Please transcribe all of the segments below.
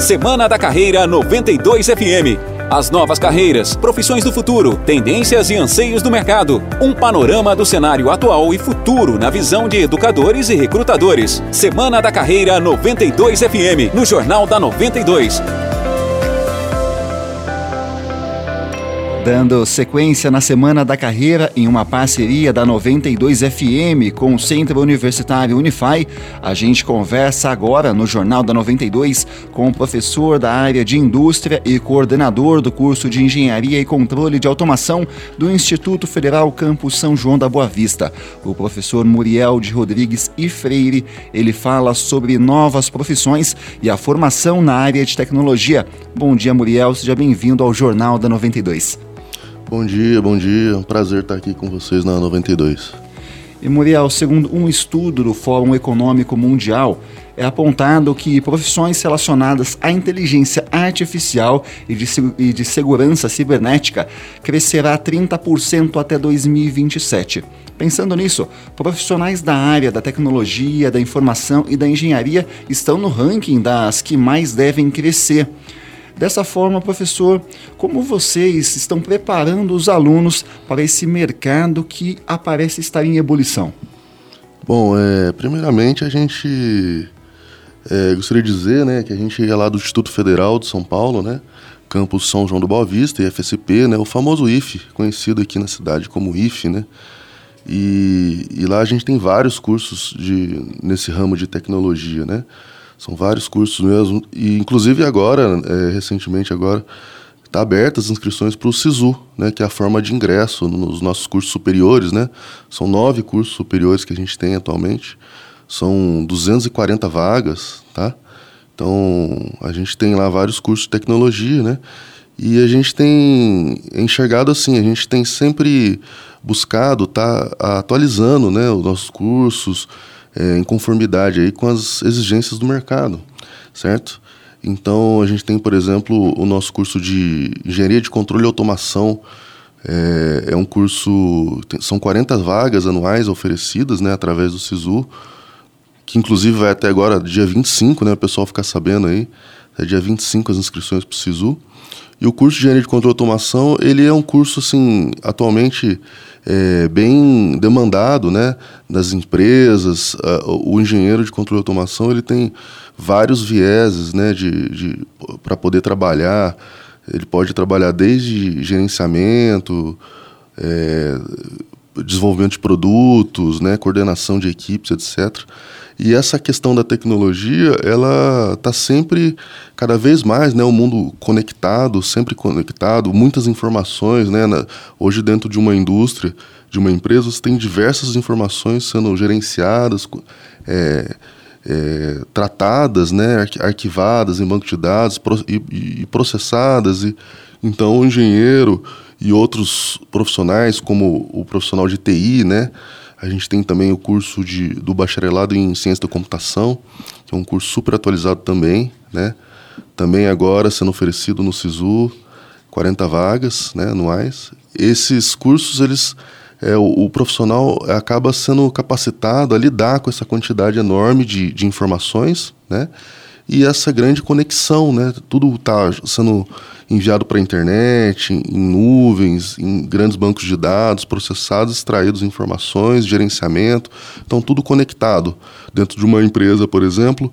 Semana da Carreira 92 FM. As novas carreiras, profissões do futuro, tendências e anseios do mercado. Um panorama do cenário atual e futuro na visão de educadores e recrutadores. Semana da Carreira 92 FM, no Jornal da 92. Dando sequência na Semana da Carreira em uma parceria da 92 FM com o Centro Universitário Unify, a gente conversa agora no Jornal da 92 com o professor da área de Indústria e coordenador do curso de Engenharia e Controle de Automação do Instituto Federal Campus São João da Boa Vista, o professor Muriel de Rodrigues e Freire. Ele fala sobre novas profissões e a formação na área de tecnologia. Bom dia, Muriel, seja bem-vindo ao Jornal da 92. Bom dia, bom dia. Um prazer estar aqui com vocês na 92. E Muriel, segundo um estudo do Fórum Econômico Mundial, é apontado que profissões relacionadas à inteligência artificial e de, e de segurança cibernética crescerá 30% até 2027. Pensando nisso, profissionais da área da tecnologia, da informação e da engenharia estão no ranking das que mais devem crescer. Dessa forma, professor, como vocês estão preparando os alunos para esse mercado que aparece estar em ebulição? Bom, é, primeiramente a gente é, gostaria de dizer né, que a gente é lá do Instituto Federal de São Paulo, né, campus São João do Boa Vista, IFSP, né, o famoso IF, conhecido aqui na cidade como IF, né, e, e lá a gente tem vários cursos de, nesse ramo de tecnologia, né, são vários cursos mesmo. E inclusive agora, é, recentemente agora, está aberta as inscrições para o SISU, né, que é a forma de ingresso nos nossos cursos superiores. Né? São nove cursos superiores que a gente tem atualmente. São 240 vagas, tá? Então, a gente tem lá vários cursos de tecnologia, né? E a gente tem enxergado assim, a gente tem sempre buscado estar tá atualizando né, os nossos cursos, é, em conformidade aí com as exigências do mercado, certo? Então, a gente tem, por exemplo, o nosso curso de Engenharia de Controle e Automação. É, é um curso, tem, são 40 vagas anuais oferecidas né, através do SISU, que inclusive vai até agora, dia 25, né, o pessoal ficar sabendo aí, é dia 25 as inscrições para o SISU. E o curso de Engenharia de Controle e Automação, ele é um curso, assim, atualmente é, bem demandado, né, das empresas. Uh, o engenheiro de controle e automação, ele tem vários vieses, né, de, de para poder trabalhar. Ele pode trabalhar desde gerenciamento, é, desenvolvimento de produtos, né, coordenação de equipes, etc. E essa questão da tecnologia, ela está sempre, cada vez mais, né, o mundo conectado, sempre conectado, muitas informações, né, na, hoje dentro de uma indústria, de uma empresa, você tem diversas informações sendo gerenciadas, é, é, tratadas, né, arquivadas em banco de dados pro, e, e processadas. E, então, o engenheiro e outros profissionais, como o profissional de TI, né, a gente tem também o curso de, do bacharelado em ciência da computação, que é um curso super atualizado também, né? Também agora sendo oferecido no SISU, 40 vagas né, anuais. Esses cursos, eles é, o, o, profissional acaba sendo capacitado a lidar com essa quantidade enorme de, de informações, né? E essa grande conexão, né? Tudo está sendo enviado para a internet, em, em nuvens, em grandes bancos de dados, processados, extraídos informações, gerenciamento, então tudo conectado. Dentro de uma empresa, por exemplo,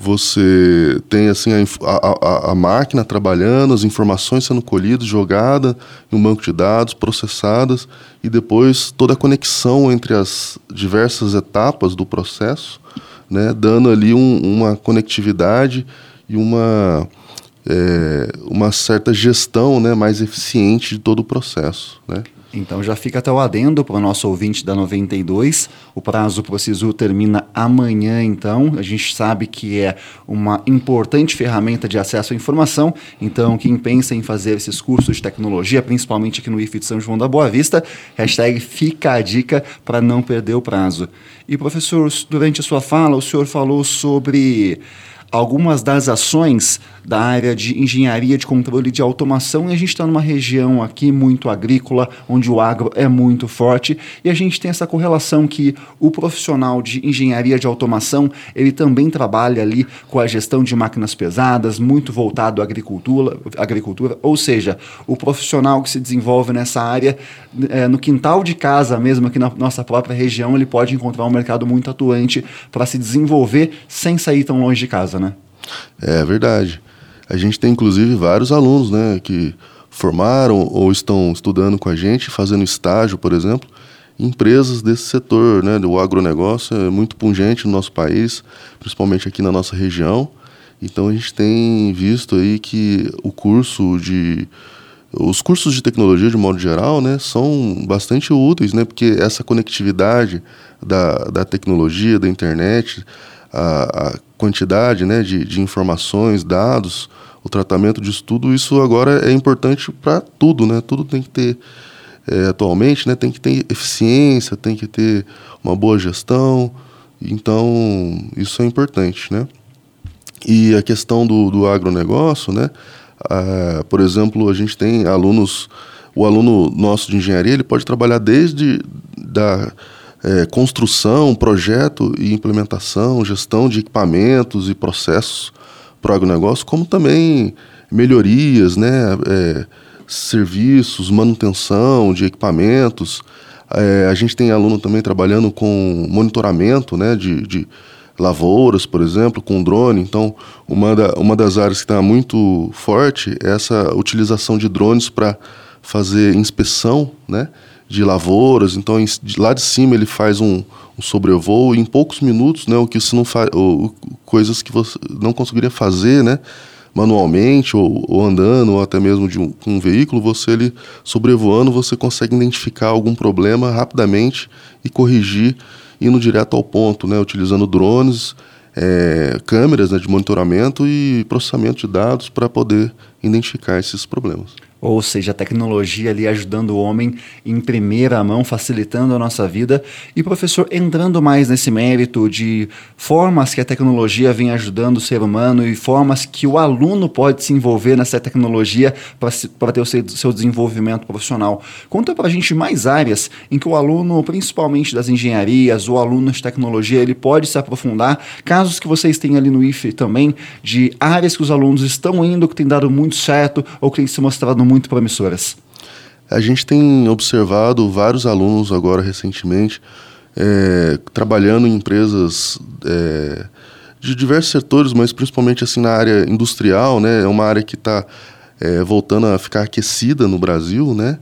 você tem assim a, a, a, máquina trabalhando, as informações sendo colhidas, jogadas em um banco de dados, processadas e depois toda a conexão entre as diversas etapas do processo, né, dando ali um, uma conectividade e uma é, uma certa gestão né, mais eficiente de todo o processo. Né? Então já fica até o adendo para o nosso ouvinte da 92. O prazo para o SISU termina amanhã, então. A gente sabe que é uma importante ferramenta de acesso à informação. Então, quem pensa em fazer esses cursos de tecnologia, principalmente aqui no IF de São João da Boa Vista, hashtag fica a dica para não perder o prazo. E, professor, durante a sua fala, o senhor falou sobre algumas das ações da área de engenharia de controle de automação. E a gente está numa região aqui muito agrícola, onde o agro é muito forte. E a gente tem essa correlação que o profissional de engenharia de automação ele também trabalha ali com a gestão de máquinas pesadas, muito voltado à agricultura, agricultura. Ou seja, o profissional que se desenvolve nessa área é, no quintal de casa mesmo aqui na nossa própria região ele pode encontrar um mercado muito atuante para se desenvolver sem sair tão longe de casa, né? É verdade. A gente tem inclusive vários alunos, né, que formaram ou estão estudando com a gente, fazendo estágio, por exemplo, em empresas desse setor, né, do agronegócio, é muito pungente no nosso país, principalmente aqui na nossa região. Então a gente tem visto aí que o curso de os cursos de tecnologia de modo geral, né, são bastante úteis, né, porque essa conectividade da, da tecnologia, da internet, a, a quantidade, né, de, de informações, dados, o tratamento disso tudo, isso agora é importante para tudo, né? Tudo tem que ter é, atualmente, né? Tem que ter eficiência, tem que ter uma boa gestão. Então isso é importante, né? E a questão do, do agronegócio, né? Ah, por exemplo, a gente tem alunos, o aluno nosso de engenharia, ele pode trabalhar desde da é, construção, projeto e implementação, gestão de equipamentos e processos para o agronegócio, como também melhorias, né, é, serviços, manutenção de equipamentos. É, a gente tem aluno também trabalhando com monitoramento né, de, de lavouras, por exemplo, com drone. Então, uma, da, uma das áreas que está muito forte é essa utilização de drones para fazer inspeção né, de lavouras. Então, em, de, lá de cima ele faz um, um sobrevoo em poucos minutos, né, o que se não faz, coisas que você não conseguiria fazer, né, manualmente ou, ou andando ou até mesmo de um, um veículo, você ele sobrevoando, você consegue identificar algum problema rapidamente e corrigir indo direto ao ponto, né, utilizando drones, é, câmeras né, de monitoramento e processamento de dados para poder identificar esses problemas. Ou seja, a tecnologia ali ajudando o homem em primeira mão, facilitando a nossa vida. E, professor, entrando mais nesse mérito de formas que a tecnologia vem ajudando o ser humano e formas que o aluno pode se envolver nessa tecnologia para ter o seu, seu desenvolvimento profissional. Conta para a gente mais áreas em que o aluno, principalmente das engenharias, o aluno de tecnologia, ele pode se aprofundar. Casos que vocês têm ali no IFE também, de áreas que os alunos estão indo, que tem dado muito certo ou que tem se mostrado muito promissoras? A gente tem observado vários alunos agora recentemente é, trabalhando em empresas é, de diversos setores, mas principalmente assim na área industrial, né? É uma área que está é, voltando a ficar aquecida no Brasil, né?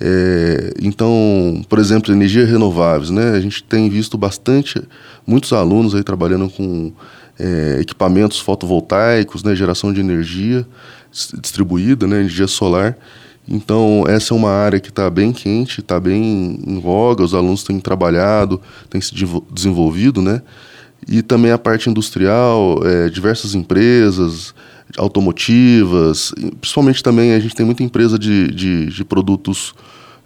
É, então, por exemplo, energias renováveis, né? A gente tem visto bastante, muitos alunos aí trabalhando com é, equipamentos fotovoltaicos, né? Geração de energia distribuída, né, energia solar. Então, essa é uma área que está bem quente, está bem em voga, os alunos têm trabalhado, têm se desenvolvido, né? E também a parte industrial, é, diversas empresas automotivas, principalmente também a gente tem muita empresa de, de, de produtos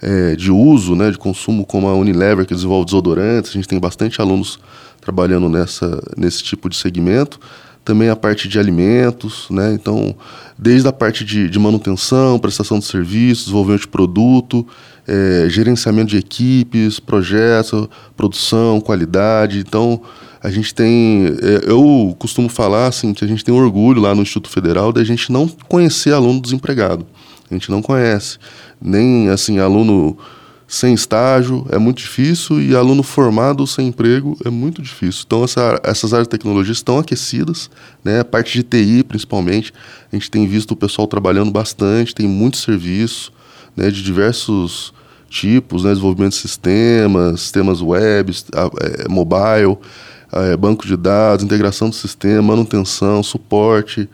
é, de uso, né, de consumo, como a Unilever, que desenvolve desodorantes, a gente tem bastante alunos trabalhando nessa, nesse tipo de segmento também a parte de alimentos, né? Então, desde a parte de, de manutenção, prestação de serviços, desenvolvimento de produto, é, gerenciamento de equipes, projetos, produção, qualidade. Então, a gente tem. É, eu costumo falar assim que a gente tem orgulho lá no Instituto Federal de a gente não conhecer aluno desempregado. A gente não conhece. Nem assim, aluno sem estágio é muito difícil e aluno formado sem emprego é muito difícil. Então essa, essas áreas de tecnologia estão aquecidas, né? A parte de TI principalmente, a gente tem visto o pessoal trabalhando bastante, tem muito serviço, né? De diversos tipos, né? Desenvolvimento de sistemas, sistemas web, é, mobile, é, banco de dados, integração do sistema, manutenção, suporte,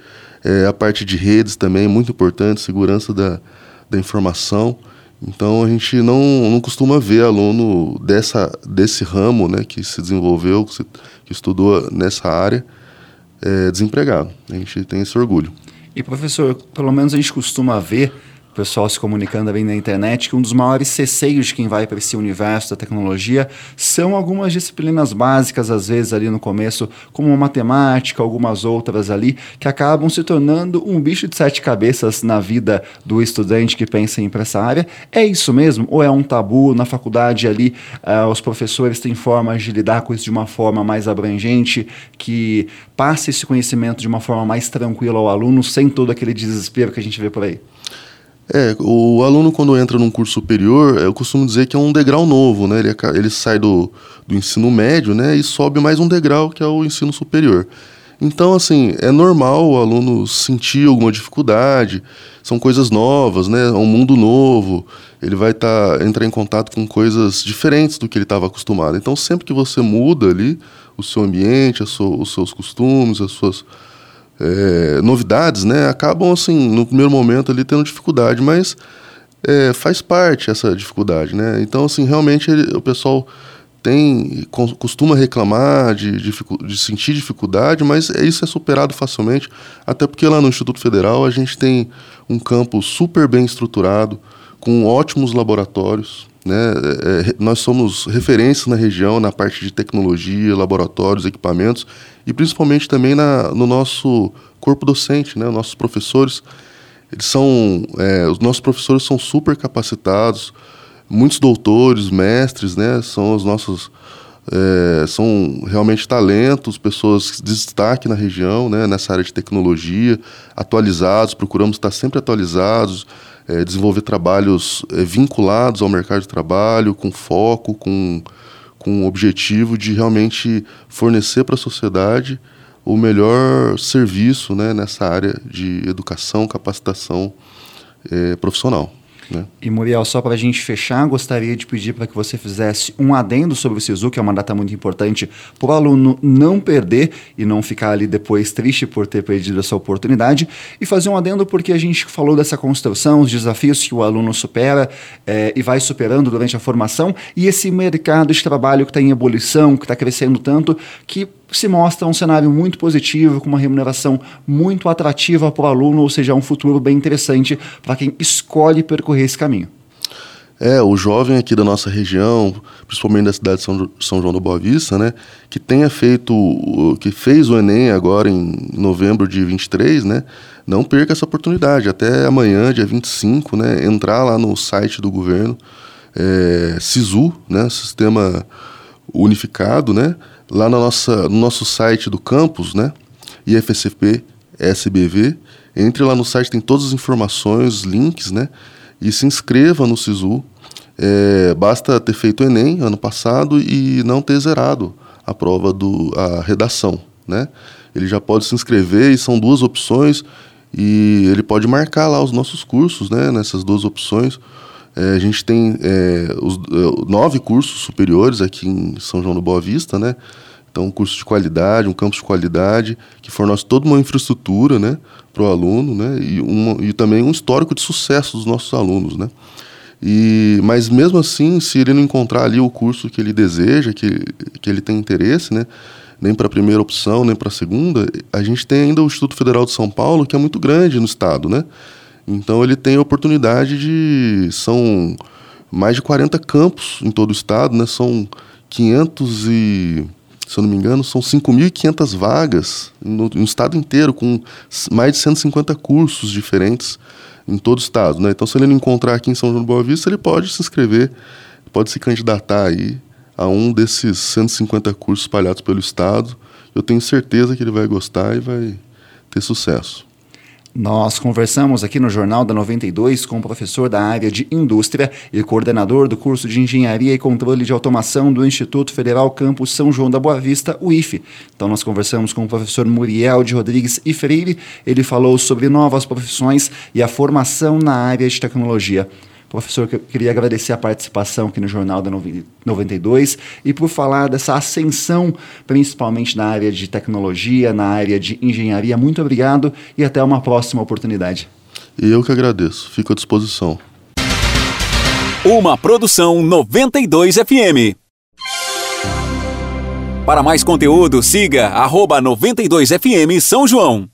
é, a parte de redes também muito importante, segurança da, da informação. Então a gente não, não costuma ver aluno dessa, desse ramo né, que se desenvolveu, que, se, que estudou nessa área, é, desempregado. A gente tem esse orgulho. E professor, pelo menos a gente costuma ver o pessoal se comunicando bem na internet, que um dos maiores receios de quem vai para esse universo da tecnologia são algumas disciplinas básicas, às vezes ali no começo, como matemática, algumas outras ali, que acabam se tornando um bicho de sete cabeças na vida do estudante que pensa em ir para essa área. É isso mesmo? Ou é um tabu na faculdade ali? Uh, os professores têm formas de lidar com isso de uma forma mais abrangente, que passe esse conhecimento de uma forma mais tranquila ao aluno, sem todo aquele desespero que a gente vê por aí? É, o aluno quando entra num curso superior, eu costumo dizer que é um degrau novo, né? Ele, ele sai do, do ensino médio, né? E sobe mais um degrau que é o ensino superior. Então, assim, é normal o aluno sentir alguma dificuldade, são coisas novas, né? É um mundo novo, ele vai tá, entrar em contato com coisas diferentes do que ele estava acostumado. Então, sempre que você muda ali o seu ambiente, os seus costumes, as suas é, novidades, né, acabam assim no primeiro momento ali tendo dificuldade, mas é, faz parte essa dificuldade, né? Então assim realmente ele, o pessoal tem costuma reclamar de, de, de, sentir dificuldade, mas é, isso é superado facilmente, até porque lá no Instituto Federal a gente tem um campo super bem estruturado, com ótimos laboratórios, né? É, é nós somos referências na região na parte de tecnologia, laboratórios, equipamentos e principalmente também na, no nosso corpo docente, né? nossos professores. Eles são, é, os nossos professores são super capacitados, muitos doutores, mestres, né? São os nossos é, são realmente talentos, pessoas de destaque na região, né, nessa área de tecnologia, atualizados, procuramos estar sempre atualizados, é, desenvolver trabalhos é, vinculados ao mercado de trabalho, com foco, com com o objetivo de realmente fornecer para a sociedade o melhor serviço né, nessa área de educação, capacitação é, profissional. Né? E Muriel, só para a gente fechar, gostaria de pedir para que você fizesse um adendo sobre o SISU, que é uma data muito importante para o aluno não perder e não ficar ali depois triste por ter perdido essa oportunidade, e fazer um adendo porque a gente falou dessa construção, os desafios que o aluno supera é, e vai superando durante a formação, e esse mercado de trabalho que está em ebulição, que está crescendo tanto, que se mostra um cenário muito positivo, com uma remuneração muito atrativa para o aluno, ou seja, um futuro bem interessante para quem escolhe percorrer esse caminho. É, o jovem aqui da nossa região, principalmente da cidade de São, São João do Boa Vista, né, que tenha feito, que fez o Enem agora em novembro de 23, né, não perca essa oportunidade. Até amanhã, dia 25, né, entrar lá no site do governo, é, SISU, né, Sistema Unificado, né, lá na nossa, no nosso site do campus, né? IFSP SBV. Entre lá no site, tem todas as informações, links, né? E se inscreva no SISU. É, basta ter feito o Enem ano passado e não ter zerado a prova do a redação, né? Ele já pode se inscrever e são duas opções e ele pode marcar lá os nossos cursos, né? Nessas duas opções. É, a gente tem é, os, é, nove cursos superiores aqui em São João do Boa Vista, né? Então, um curso de qualidade, um campus de qualidade, que fornece toda uma infraestrutura né, para o aluno, né, e, uma, e também um histórico de sucesso dos nossos alunos. Né. E, mas mesmo assim, se ele não encontrar ali o curso que ele deseja, que, que ele tem interesse, né, nem para a primeira opção, nem para a segunda, a gente tem ainda o Instituto Federal de São Paulo, que é muito grande no estado. Né. Então, ele tem a oportunidade de. São mais de 40 campos em todo o estado, né, são 500 e se eu não me engano, são 5.500 vagas no, no, estado inteiro, com mais de 150 cursos diferentes em todo o estado. Né? Então, se ele não encontrar aqui em São João do Boa Vista, ele pode se inscrever, pode se candidatar aí a um desses 150 cursos espalhados pelo estado. Eu tenho certeza que ele vai gostar e vai ter sucesso. Nós conversamos aqui no Jornal da 92 com o professor da área de indústria e coordenador do curso de Engenharia e Controle de Automação do Instituto Federal Campus São João da Boa Vista, o IFE. Então nós conversamos com o professor Muriel de Rodrigues e Freire. Ele falou sobre novas profissões e a formação na área de tecnologia. Professor, eu queria agradecer a participação aqui no Jornal da 92 e por falar dessa ascensão, principalmente na área de tecnologia, na área de engenharia. Muito obrigado e até uma próxima oportunidade. E eu que agradeço. Fico à disposição. Uma produção 92 FM. Para mais conteúdo, siga arroba 92FM São João.